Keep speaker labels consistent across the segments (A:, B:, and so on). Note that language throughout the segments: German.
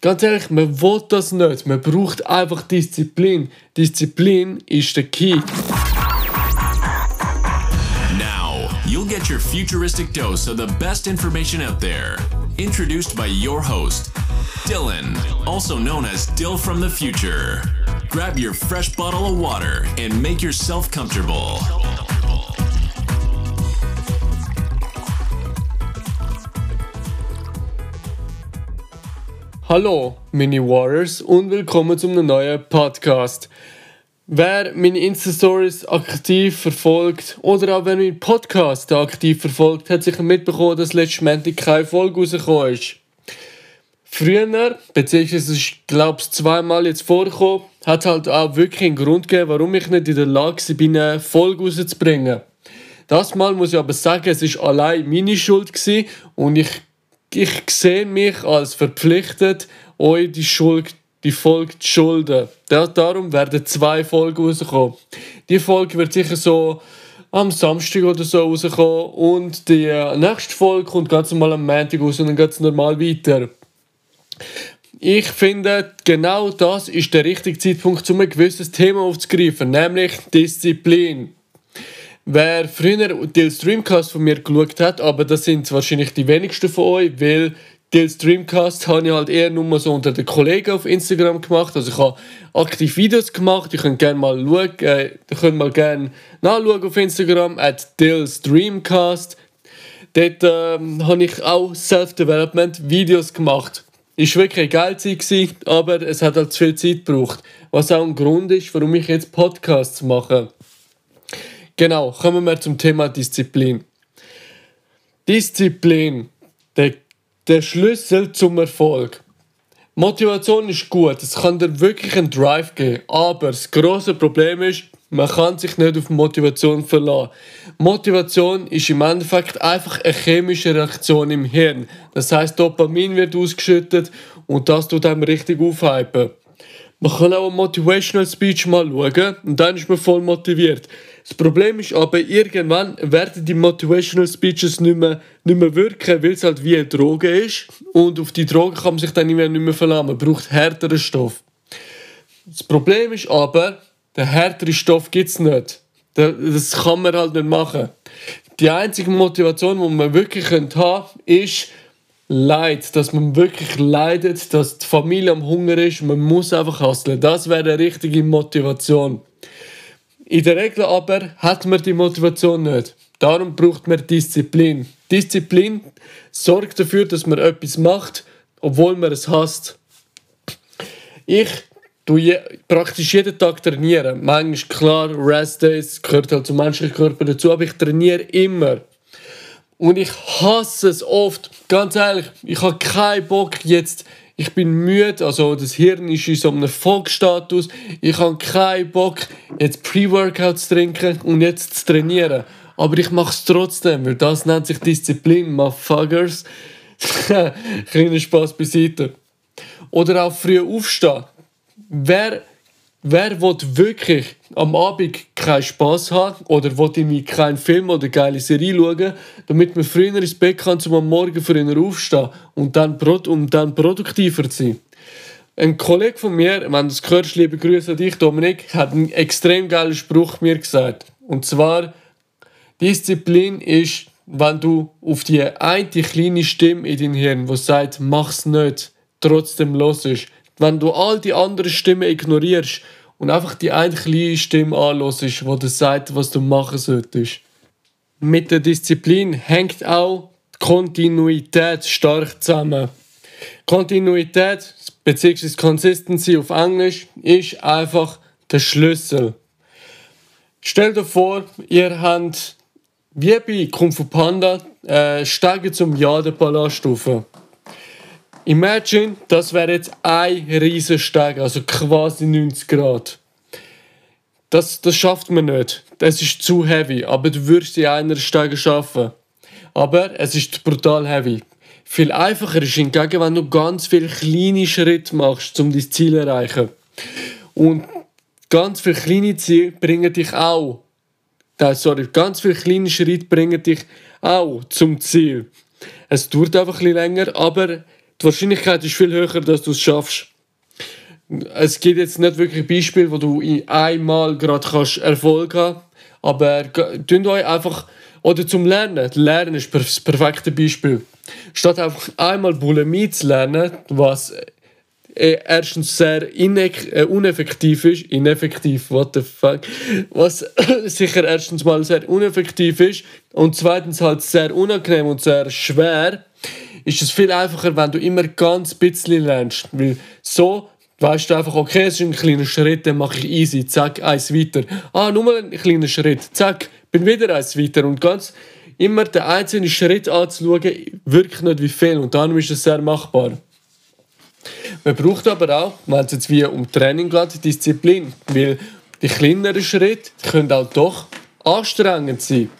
A: Ganz ehrlich, man will das nicht. Man braucht einfach Disziplin. Disziplin ist der Key.
B: Now, you'll get your futuristic dose of the best information out there. Introduced by your host, Dylan, also known as Dill from the Future. Grab your fresh bottle of water and make yourself comfortable.
A: Hallo, Mini Warriors und willkommen zu einem neuen Podcast. Wer meine Insta-Stories aktiv verfolgt oder auch wer meinen Podcast aktiv verfolgt, hat sicher mitbekommen, dass letztes Montag keine Folge rausgekommen ist. Früher, beziehungsweise ich glaube es zweimal jetzt vorgekommen, hat halt auch wirklich einen Grund gegeben, warum ich nicht in der Lage bin, eine Folge rauszubringen. Das Mal muss ich aber sagen, es ist allein meine Schuld und ich, ich sehe mich als verpflichtet, euch die Schuld die Folge zu schulden. Darum werden zwei Folgen rauskommen. Die Folge wird sicher so am Samstag oder so rauskommen und die nächste Folge kommt ganz normal am Montag raus und dann geht es normal weiter. Ich finde, genau das ist der richtige Zeitpunkt, um ein gewisses Thema aufzugreifen, nämlich Disziplin. Wer früher den Streamcast von mir geschaut hat, aber das sind wahrscheinlich die wenigsten von euch, weil den Streamcast habe ich halt eher nur so unter den Kollegen auf Instagram gemacht. Also ich habe aktiv Videos gemacht. Ihr könnt gerne mal schauen, äh, ihr könnt mal gerne nachschauen auf Instagram at Dill's Dreamcast. Dort ähm, habe ich auch Self-Development-Videos gemacht. Ist wirklich Zeit gewesen, aber es hat halt zu viel Zeit gebraucht. Was auch ein Grund ist, warum ich jetzt Podcasts mache. Genau, kommen wir zum Thema Disziplin. Disziplin, der, der Schlüssel zum Erfolg. Motivation ist gut, es kann dir wirklich einen Drive geben, aber das große Problem ist, man kann sich nicht auf Motivation verlassen. Motivation ist im Endeffekt einfach eine chemische Reaktion im Hirn. Das heißt, Dopamin wird ausgeschüttet und das tut einem richtig aufhypen. Man kann auch eine Motivational Speech mal schauen und dann ist man voll motiviert. Das Problem ist aber, irgendwann werden die Motivational Speeches nicht mehr, nicht mehr wirken, weil es halt wie eine Droge ist. Und auf die Droge kann man sich dann nicht mehr, nicht mehr verlassen. Man braucht härteren Stoff. Das Problem ist aber, den härteren Stoff gibt es nicht. Das kann man halt nicht machen. Die einzige Motivation, die man wirklich haben könnte, ist Leid. Dass man wirklich leidet, dass die Familie am Hunger ist. Man muss einfach hustlen. Das wäre eine richtige Motivation. In der Regel aber hat man die Motivation nicht. Darum braucht man Disziplin. Disziplin sorgt dafür, dass man etwas macht, obwohl man es hasst. Ich je, praktisch jeden Tag trainieren. Manchmal klar, Rest Days gehört halt zum menschlichen Körper dazu, aber ich trainiere immer. Und ich hasse es oft. Ganz ehrlich, ich habe keinen Bock jetzt ich bin müde, also das Hirn ist in so einem Fogstatus. Ich habe keinen Bock, jetzt Pre-Workout zu trinken und jetzt zu trainieren. Aber ich mache es trotzdem, weil das nennt sich Disziplin, motherfuckers. Kleiner Spaß beiseite. Oder auch früh aufstehen. Wer Wer will wirklich am Abend keinen Spass haben oder will irgendwie keinen Film oder geile Serie schauen, damit man früher ins Bett kann, um am Morgen früher aufstehen und dann, dann produktiver zu sein? Ein Kollege von mir, wenn du das hörst, liebe Grüße an dich, Dominik, hat einen extrem geilen Spruch mir gesagt. Und zwar, Disziplin ist, wenn du auf die eine kleine Stimme in deinem Hirn, die sagt, mach's nicht, trotzdem los ist wenn du all die anderen Stimmen ignorierst und einfach die eine kleine Stimme anhörst, die dir sagt, was du machen solltest. Mit der Disziplin hängt auch die Kontinuität stark zusammen. Kontinuität bzw. Consistency auf Englisch ist einfach der Schlüssel. Stell dir vor, ihr habt wie bei Kung Fu Panda äh, Stege zum Jade-Palast Imagine, das wäre jetzt ein riesen Steg, also quasi 90 Grad. Das, das schafft man nicht. Das ist zu heavy, aber du würdest die einer Stege schaffen. Aber es ist brutal heavy. Viel einfacher ist hingegen, wenn du ganz viele kleine Schritte machst, um dein Ziel zu erreichen. Und ganz viele kleine Ziele bringen dich auch. Sorry, ganz viele kleine Schritte bringen dich auch zum Ziel. Es dauert einfach ein bisschen länger, aber die Wahrscheinlichkeit ist viel höher, dass du es schaffst. Es gibt jetzt nicht wirklich Beispiele, wo du in einmal gerade kannst Erfolg haben aber tun euch einfach, oder zum Lernen, Lernen ist das perfekte Beispiel. Statt einfach einmal Bulimie zu lernen, was äh, erstens sehr äh, uneffektiv ist, ineffektiv, what the fuck, was sicher erstens mal sehr uneffektiv ist und zweitens halt sehr unangenehm und sehr schwer, ist es viel einfacher, wenn du immer ganz bisschen lernst, weil so weißt du einfach, okay, es ist ein kleiner Schritt, dann mache ich easy, zack, eins weiter. Ah, nur ein kleiner Schritt, zack, bin wieder eins weiter und ganz immer den einzelnen Schritt anzuschauen, wirkt nicht wie viel und dann ist es sehr machbar. Man braucht aber auch, wenn es jetzt wie um Training geht, Disziplin, weil die kleineren Schritte können auch doch anstrengend sein.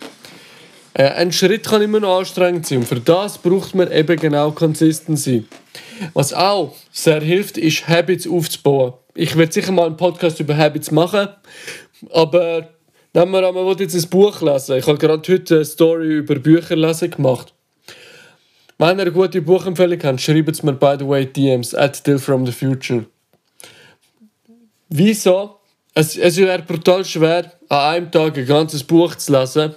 A: Äh, ein Schritt kann immer noch anstrengend sein und für das braucht man eben genau Consistency. Was auch sehr hilft, ist Habits aufzubauen. Ich werde sicher mal einen Podcast über Habits machen, aber nehmen wir an, man will jetzt ein Buch lesen. Ich habe gerade heute eine Story über Bücher lesen gemacht. Wenn ihr eine gute Buchempfehlung habt, schreibt es mir by the way DMs at Dill from the Future. Wieso? Es, es wäre brutal schwer, an einem Tag ein ganzes Buch zu lesen.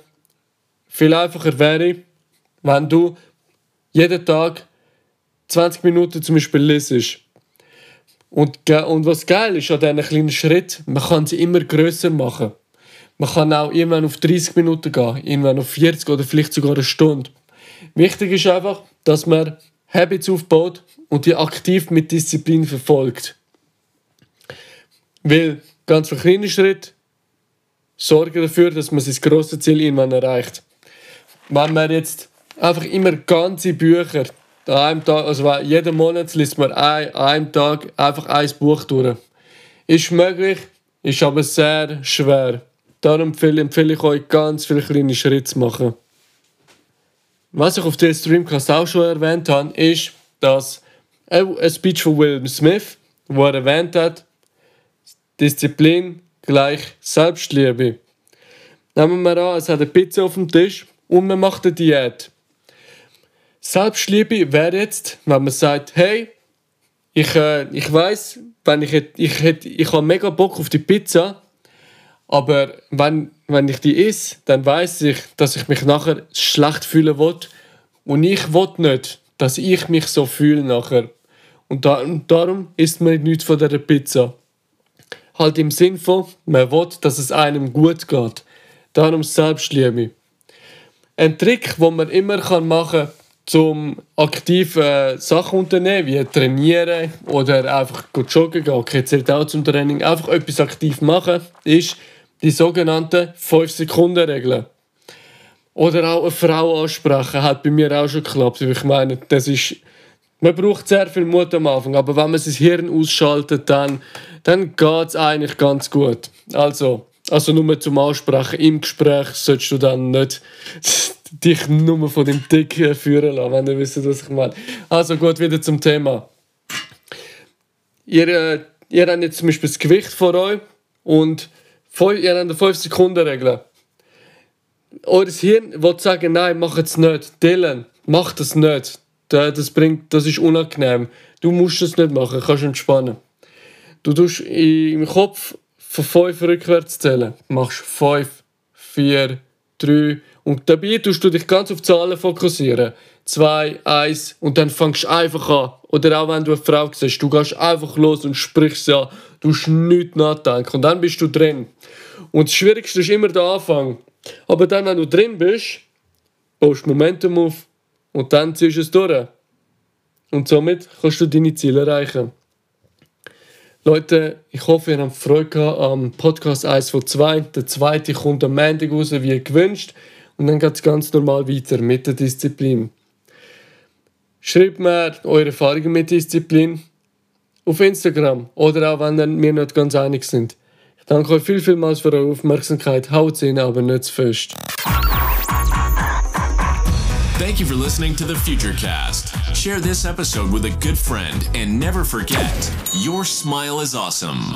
A: Viel einfacher wäre, wenn du jeden Tag 20 Minuten zum Beispiel lesest. Und, und was geil ist an diesen kleinen Schritt, man kann sie immer größer machen. Man kann auch irgendwann auf 30 Minuten gehen, irgendwann auf 40 oder vielleicht sogar eine Stunde. Wichtig ist einfach, dass man Habits aufbaut und die aktiv mit Disziplin verfolgt. Weil ganz für kleine Schritt sorgen dafür, dass man sein grosses Ziel irgendwann erreicht. Wenn man jetzt einfach immer ganze Bücher Tag, also jeden Monat liest man ein, an einem Tag einfach ein Buch durch. Ist möglich, ist aber sehr schwer. Darum empfehle, ich euch ganz viele kleine Schritte zu machen. Was ich auf der Streamcast auch schon erwähnt habe, ist, dass ein Speech von Will Smith, wo er erwähnt hat, Disziplin gleich Selbstliebe. Nehmen wir an, es hat eine Pizza auf dem Tisch und man macht eine Diät. Selbstliebe wäre jetzt, wenn man sagt, hey, ich, äh, ich weiß, wenn ich, ich, ich, ich habe mega Bock auf die Pizza, aber wenn, wenn ich die esse, dann weiß ich, dass ich mich nachher schlecht fühlen will. Und ich will nicht, dass ich mich so fühle nachher. Und, da, und darum isst man nichts von dieser Pizza. Halt im Sinn von, man will, dass es einem gut geht. Darum Selbstliebe. Ein Trick, den man immer machen kann, um aktiv äh, Sachen unternehmen, wie trainieren oder einfach joggen gehen, okay, zählt auch zum Training, einfach etwas aktiv machen, ist, die sogenannte 5-Sekunden-Regel. Oder auch eine Frau ansprechen, hat bei mir auch schon geklappt. Ich meine, das ist, man braucht sehr viel Mut am Anfang, aber wenn man sein Hirn ausschaltet, dann, dann geht es eigentlich ganz gut. Also, also nur zum Aussprechen im Gespräch solltest du dann nicht dich nur von dem Dick führen lassen, wenn du wisst, was ich meine. Also gut, wieder zum Thema. Ihr, äh, ihr habt jetzt zum Beispiel das Gewicht vor euch und ihr habt eine 5-Sekunden-Regel. Euer Hirn will sagen, nein, mach es nicht. Dylan, mach das nicht. Das, bringt, das ist unangenehm. Du musst das nicht machen, kannst entspannen. Du tust im Kopf von 5 rückwärts zählen. Machst 5, 4, 3 und dabei tust du dich ganz auf Zahlen fokussieren. 2, 1 und dann fängst du einfach an. Oder auch wenn du eine Frau siehst, du gehst einfach los und sprichst sie an. Du musst nichts nachdenken und dann bist du drin. Und das Schwierigste ist immer der Anfang. Aber dann, wenn du drin bist, baust du Momentum auf und dann ziehst du es durch. Und somit kannst du deine Ziele erreichen. Leute, ich hoffe, ihr habt Freude am Podcast 1 von 2. Der zweite kommt am Montag raus, wie gewünscht. Und dann geht es ganz normal weiter mit der Disziplin. Schreibt mir eure Erfahrungen mit Disziplin auf Instagram oder auch wenn wir nicht ganz einig sind. Ich danke euch viel, vielmals für eure Aufmerksamkeit. Haut rein, aber nicht zu fest.
B: Thank you for listening to the Futurecast. Share this episode with a good friend and never forget your smile is awesome.